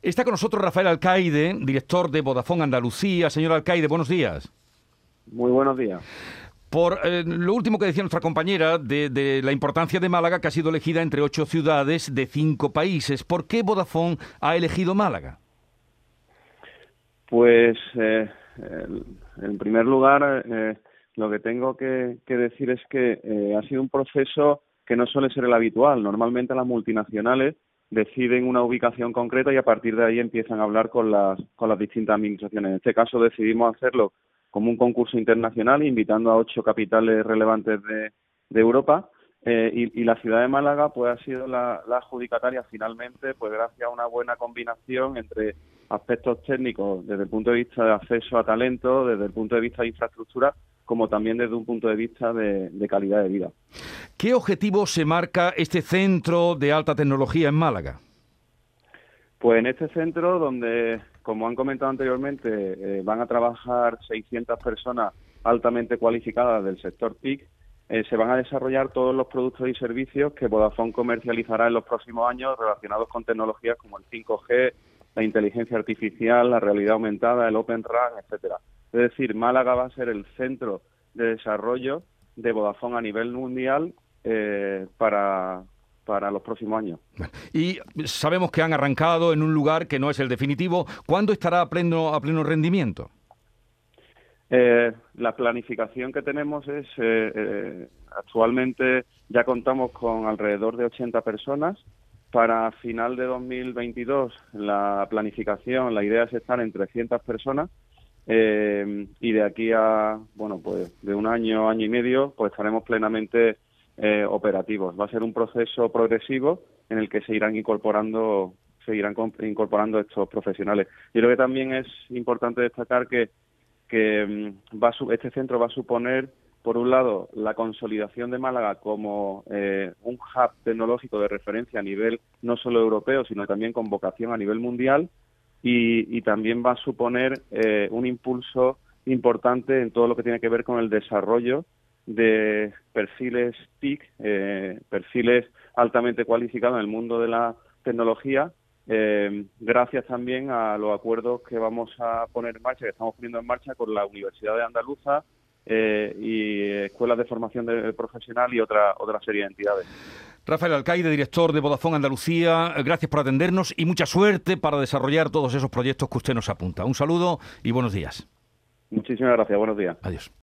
Está con nosotros Rafael Alcaide, director de Vodafone Andalucía. Señor Alcaide, buenos días. Muy buenos días. Por eh, lo último que decía nuestra compañera de, de, la importancia de Málaga, que ha sido elegida entre ocho ciudades de cinco países. ¿Por qué Vodafone ha elegido Málaga? Pues, eh, en primer lugar, eh, lo que tengo que, que decir es que eh, ha sido un proceso que no suele ser el habitual. Normalmente las multinacionales deciden una ubicación concreta y a partir de ahí empiezan a hablar con las, con las distintas administraciones. En este caso decidimos hacerlo como un concurso internacional, invitando a ocho capitales relevantes de, Europa. Eh, y, y, la ciudad de Málaga pues ha sido la, la, adjudicataria finalmente pues gracias a una buena combinación entre aspectos técnicos desde el punto de vista de acceso a talento, desde el punto de vista de infraestructura, como también desde un punto de vista de calidad de vida. ¿Qué objetivo se marca este centro de alta tecnología en Málaga? Pues en este centro, donde, como han comentado anteriormente, eh, van a trabajar 600 personas altamente cualificadas del sector TIC, eh, se van a desarrollar todos los productos y servicios que Vodafone comercializará en los próximos años relacionados con tecnologías como el 5G, la inteligencia artificial, la realidad aumentada, el Open RAN, etcétera. Es decir, Málaga va a ser el centro de desarrollo de Vodafone a nivel mundial eh, para, para los próximos años. Y sabemos que han arrancado en un lugar que no es el definitivo. ¿Cuándo estará a pleno, a pleno rendimiento? Eh, la planificación que tenemos es, eh, eh, actualmente ya contamos con alrededor de 80 personas. Para final de 2022 la planificación, la idea es estar en 300 personas eh, y de aquí a, bueno, pues de un año, año y medio, pues estaremos plenamente eh, operativos. Va a ser un proceso progresivo en el que se irán incorporando se irán incorporando estos profesionales. Yo creo que también es importante destacar que que mm, va a, este centro va a suponer, por un lado, la consolidación de Málaga como eh, un hub tecnológico de referencia a nivel no solo europeo, sino también con vocación a nivel mundial, y, y también va a suponer eh, un impulso importante en todo lo que tiene que ver con el desarrollo de perfiles TIC, eh, perfiles altamente cualificados en el mundo de la tecnología, eh, gracias también a los acuerdos que vamos a poner en marcha, que estamos poniendo en marcha con la Universidad de Andaluza eh, y escuelas de formación de profesional y otra otra serie de entidades. Rafael Alcaide, director de Vodafone Andalucía, gracias por atendernos y mucha suerte para desarrollar todos esos proyectos que usted nos apunta. Un saludo y buenos días. Muchísimas gracias, buenos días. Adiós.